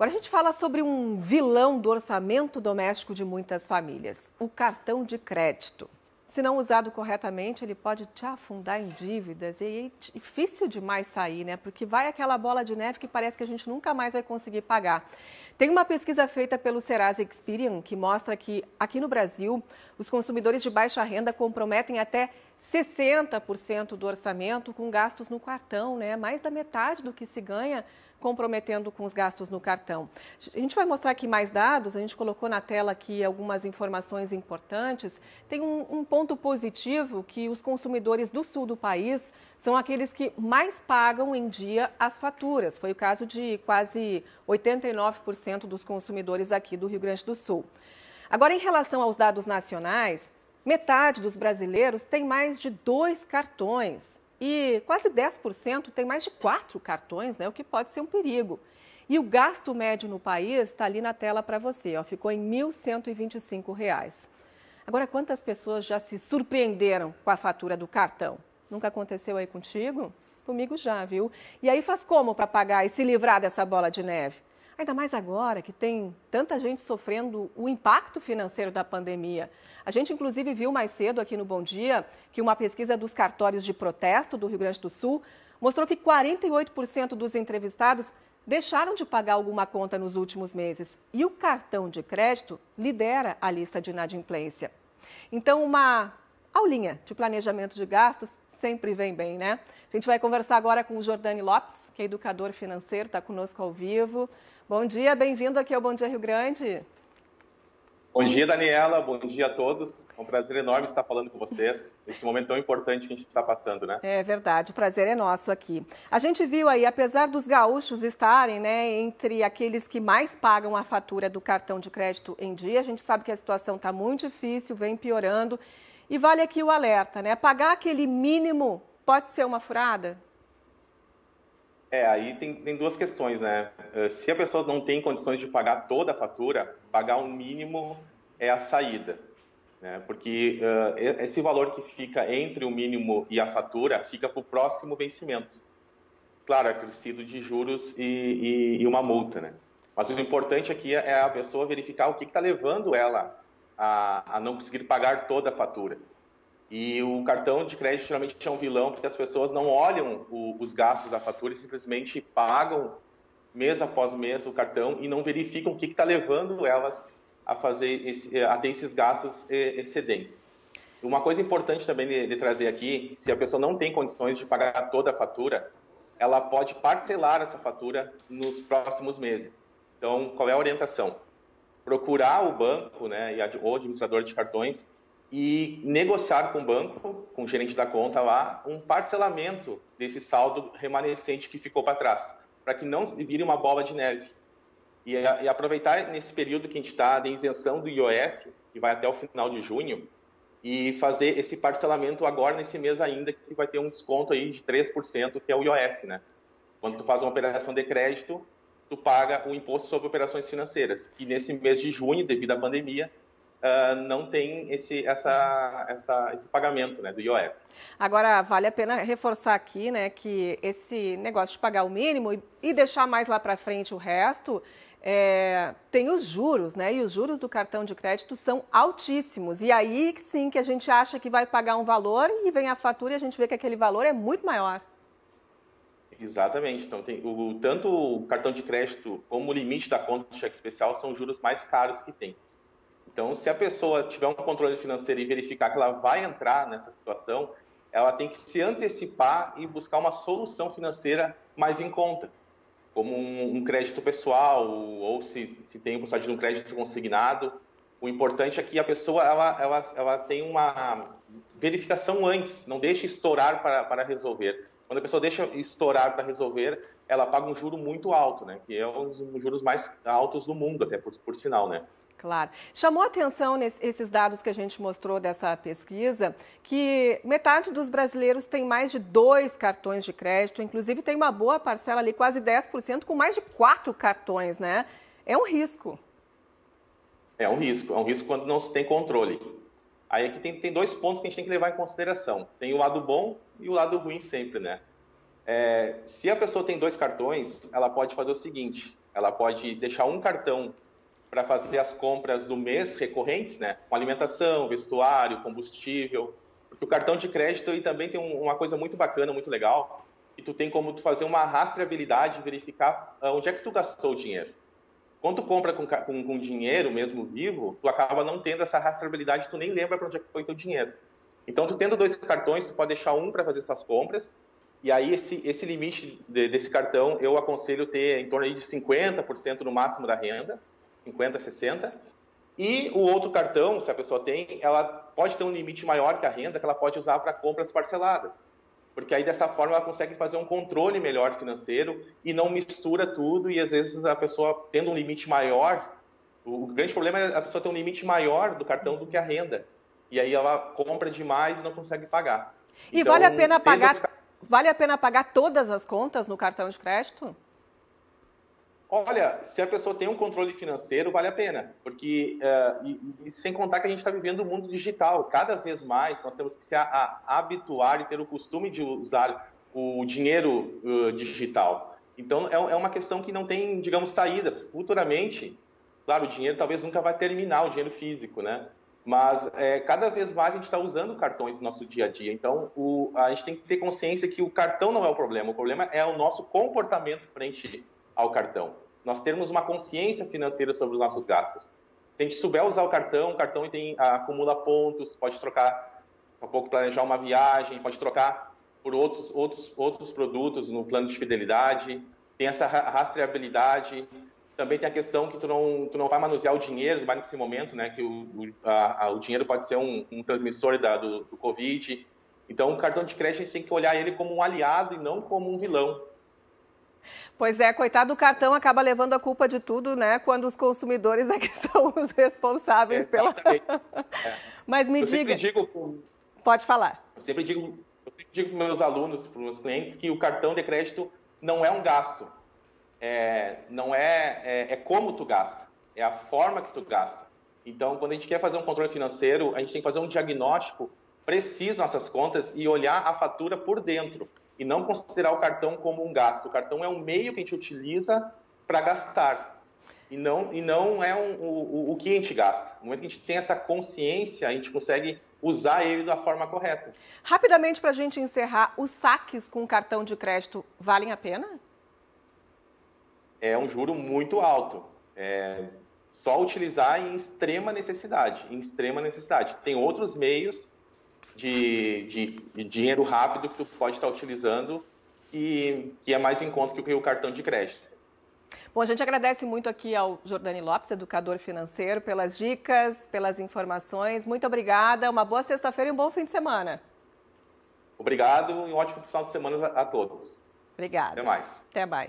Agora a gente fala sobre um vilão do orçamento doméstico de muitas famílias, o cartão de crédito. Se não usado corretamente, ele pode te afundar em dívidas e é difícil demais sair, né? Porque vai aquela bola de neve que parece que a gente nunca mais vai conseguir pagar. Tem uma pesquisa feita pelo Serasa Experian que mostra que aqui no Brasil, os consumidores de baixa renda comprometem até 60% do orçamento com gastos no cartão, né? Mais da metade do que se ganha comprometendo com os gastos no cartão. A gente vai mostrar aqui mais dados, a gente colocou na tela aqui algumas informações importantes. Tem um, um ponto positivo que os consumidores do sul do país são aqueles que mais pagam em dia as faturas. Foi o caso de quase 89% dos consumidores aqui do Rio Grande do Sul. Agora, em relação aos dados nacionais, Metade dos brasileiros tem mais de dois cartões e quase 10% tem mais de quatro cartões, né, o que pode ser um perigo. E o gasto médio no país está ali na tela para você, ó, ficou em R$ 1.125. Agora, quantas pessoas já se surpreenderam com a fatura do cartão? Nunca aconteceu aí contigo? Comigo já, viu? E aí faz como para pagar e se livrar dessa bola de neve? Ainda mais agora que tem tanta gente sofrendo o impacto financeiro da pandemia. A gente, inclusive, viu mais cedo aqui no Bom Dia que uma pesquisa dos cartórios de protesto do Rio Grande do Sul mostrou que 48% dos entrevistados deixaram de pagar alguma conta nos últimos meses. E o cartão de crédito lidera a lista de inadimplência. Então, uma aulinha de planejamento de gastos sempre vem bem, né? A gente vai conversar agora com o Jordani Lopes, que é educador financeiro, está conosco ao vivo. Bom dia, bem-vindo aqui ao Bom Dia Rio Grande. Bom dia, Daniela. Bom dia a todos. É um prazer enorme estar falando com vocês nesse momento tão importante que a gente está passando, né? É verdade, o prazer é nosso aqui. A gente viu aí, apesar dos gaúchos estarem, né, entre aqueles que mais pagam a fatura do cartão de crédito em dia, a gente sabe que a situação está muito difícil, vem piorando. E vale aqui o alerta, né? Pagar aquele mínimo pode ser uma furada? É, aí tem, tem duas questões, né? Eh, se a pessoa não tem condições de pagar toda a fatura, pagar o um mínimo é a saída. Né? Porque uh, esse valor que fica entre o mínimo e a fatura fica para o próximo vencimento. Claro, é acrescido de juros e, e, e, uma multa, né? Mas o importante aqui é a pessoa verificar o que está levando ela a, a não conseguir pagar toda a fatura. E o cartão de crédito geralmente é um vilão porque as pessoas não olham o, os gastos da fatura e simplesmente pagam mês após mês o cartão e não verificam o que está levando elas a fazer esse, a ter esses gastos excedentes. Uma coisa importante também de, de, trazer aqui, se a pessoa não tem condições de pagar toda a fatura, ela pode parcelar essa fatura nos próximos meses. Então, qual é a orientação? Procurar o banco, né, e o administrador de cartões e negociar com o banco, com o gerente da conta lá, um parcelamento desse saldo remanescente que ficou para trás, para que não vire uma bola de neve. E, e aproveitar nesse período que a gente está de isenção do IOF, que vai até o final de junho, e fazer esse parcelamento agora nesse mês ainda, que vai ter um desconto aí de 3%, que é o IOF, né? Quando tu faz uma operação de crédito, tu paga o imposto sobre operações financeiras. E nesse mês de junho, devido à pandemia, uh, não tem esse, essa, essa, esse pagamento né, do IOF. Agora, vale a pena reforçar aqui né, que esse negócio de pagar o mínimo e, e deixar mais lá para frente o resto, é, tem os juros, né? E os juros do cartão de crédito são altíssimos. E aí sim que a gente acha que vai pagar um valor e vem a fatura e a gente vê que aquele valor é muito maior. Exatamente. Então, tem o, tanto o cartão de crédito como o limite da conta de cheque especial são os juros mais caros que tem. Então, se a pessoa tiver um controle financeiro e verificar que ela vai entrar nessa situação, ela tem que se antecipar e buscar uma solução financeira mais em conta, como um, crédito pessoal ou se, se tem a possibilidade de um crédito consignado. O importante é que a pessoa ela, ela, ela tem uma verificação antes, não deixe estourar para, para resolver. Quando a pessoa deixa estourar para resolver, ela paga um juro muito alto, né? Que é um dos juros mais altos do mundo, até por, por sinal, né? Claro. Chamou atenção nesses dados que a gente mostrou dessa pesquisa que metade dos brasileiros tem mais de dois cartões de crédito, inclusive tem uma boa parcela ali, quase 10%, com mais de quatro cartões, né? É um risco. É um risco, é um risco quando não se tem controle. Aí aqui tem, tem dois pontos que a gente tem que levar em consideração. Tem o lado bom e o lado ruim sempre, né? É, se a pessoa tem dois cartões, ela pode fazer o seguinte: ela pode deixar um cartão para fazer as compras do mês recorrentes, né? Com alimentação, vestuário, combustível. Porque o cartão de crédito aí também tem uma coisa muito bacana, muito legal, e tu tem como tu fazer uma rastreabilidade, verificar ah, onde é que tu gastou o dinheiro. Quando tu compra com, com, com dinheiro mesmo vivo, tu acaba não tendo essa rastreabilidade, tu nem lembra para onde é que foi teu dinheiro. Então, tu tendo dois cartões, tu pode deixar um para fazer essas compras, e aí esse, esse limite de, desse cartão eu aconselho ter em torno de 50% no máximo da renda, 50, 60. E o outro cartão, se a pessoa tem, ela pode ter um limite maior que a renda que ela pode usar para compras parceladas porque aí dessa forma ela consegue fazer um controle melhor financeiro e não mistura tudo e às vezes a pessoa tendo um limite maior, o grande problema é a pessoa ter um limite maior do cartão do que a renda. E aí ela compra demais e não consegue pagar. E então, vale a pena pagar esse... vale a pena pagar todas as contas no cartão de crédito? Olha, se a pessoa tem um controle financeiro, vale a pena, porque uh, e, e, sem contar que a gente está vivendo o um mundo digital. Cada vez mais nós temos que se a, a, habituar e ter o costume de usar o dinheiro uh, digital. Então é, é, uma questão que não tem, digamos, saída. Futuramente, claro, o dinheiro talvez nunca vai terminar, o dinheiro físico, né? Mas é, cada vez mais a gente está usando cartões no nosso dia a dia. Então o, a gente tem que ter consciência que o cartão não é o problema. O problema é o nosso comportamento frente ao cartão. Nós termos uma consciência financeira sobre os nossos gastos. Se a gente souber usar o cartão, o cartão tem, acumula pontos, pode trocar, um pouco planejar uma viagem, pode trocar por outros, outros, outros produtos no plano de fidelidade, tem essa rastreabilidade, também tem a questão que tu não, tu não vai manusear o dinheiro, vai nesse momento, né, que o, o, a, o dinheiro pode ser um, um transmissor da, do, do Covid. Então, o cartão de crédito a gente tem que olhar ele como um aliado e não como um vilão. Pois é, coitado do cartão acaba levando a culpa de tudo, né? Quando os consumidores é que são os responsáveis pela. É. Mas me eu diga. Digo, Pode falar. Eu sempre digo, eu sempre digo para meus alunos, para os meus clientes, que o cartão de crédito não é um gasto. É, não é, é, é como tu gasta, é a forma que tu gasta. Então, quando a gente quer fazer um controle financeiro, a gente tem que fazer um diagnóstico preciso nessas contas e olhar a fatura por dentro e não considerar o cartão como um gasto. O cartão é um meio que a gente utiliza para gastar e não, e não é um, o, o que a gente gasta. No momento que a gente tem essa consciência, a gente consegue usar ele da forma correta. Rapidamente, para a gente encerrar, os saques com cartão de crédito valem a pena? É um juro muito alto. É só utilizar em extrema necessidade. Em extrema necessidade. Tem outros meios de, de, de dinheiro rápido que tu pode estar utilizando e que é mais em conta que o cartão de crédito. Bom, a gente agradece muito aqui ao Jordani Lopes, educador financeiro, pelas dicas, pelas informações. Muito obrigada, uma boa sexta-feira e um bom fim de semana. Obrigado e um ótimo final de semana a todos. Obrigada. Até mais. Até mais.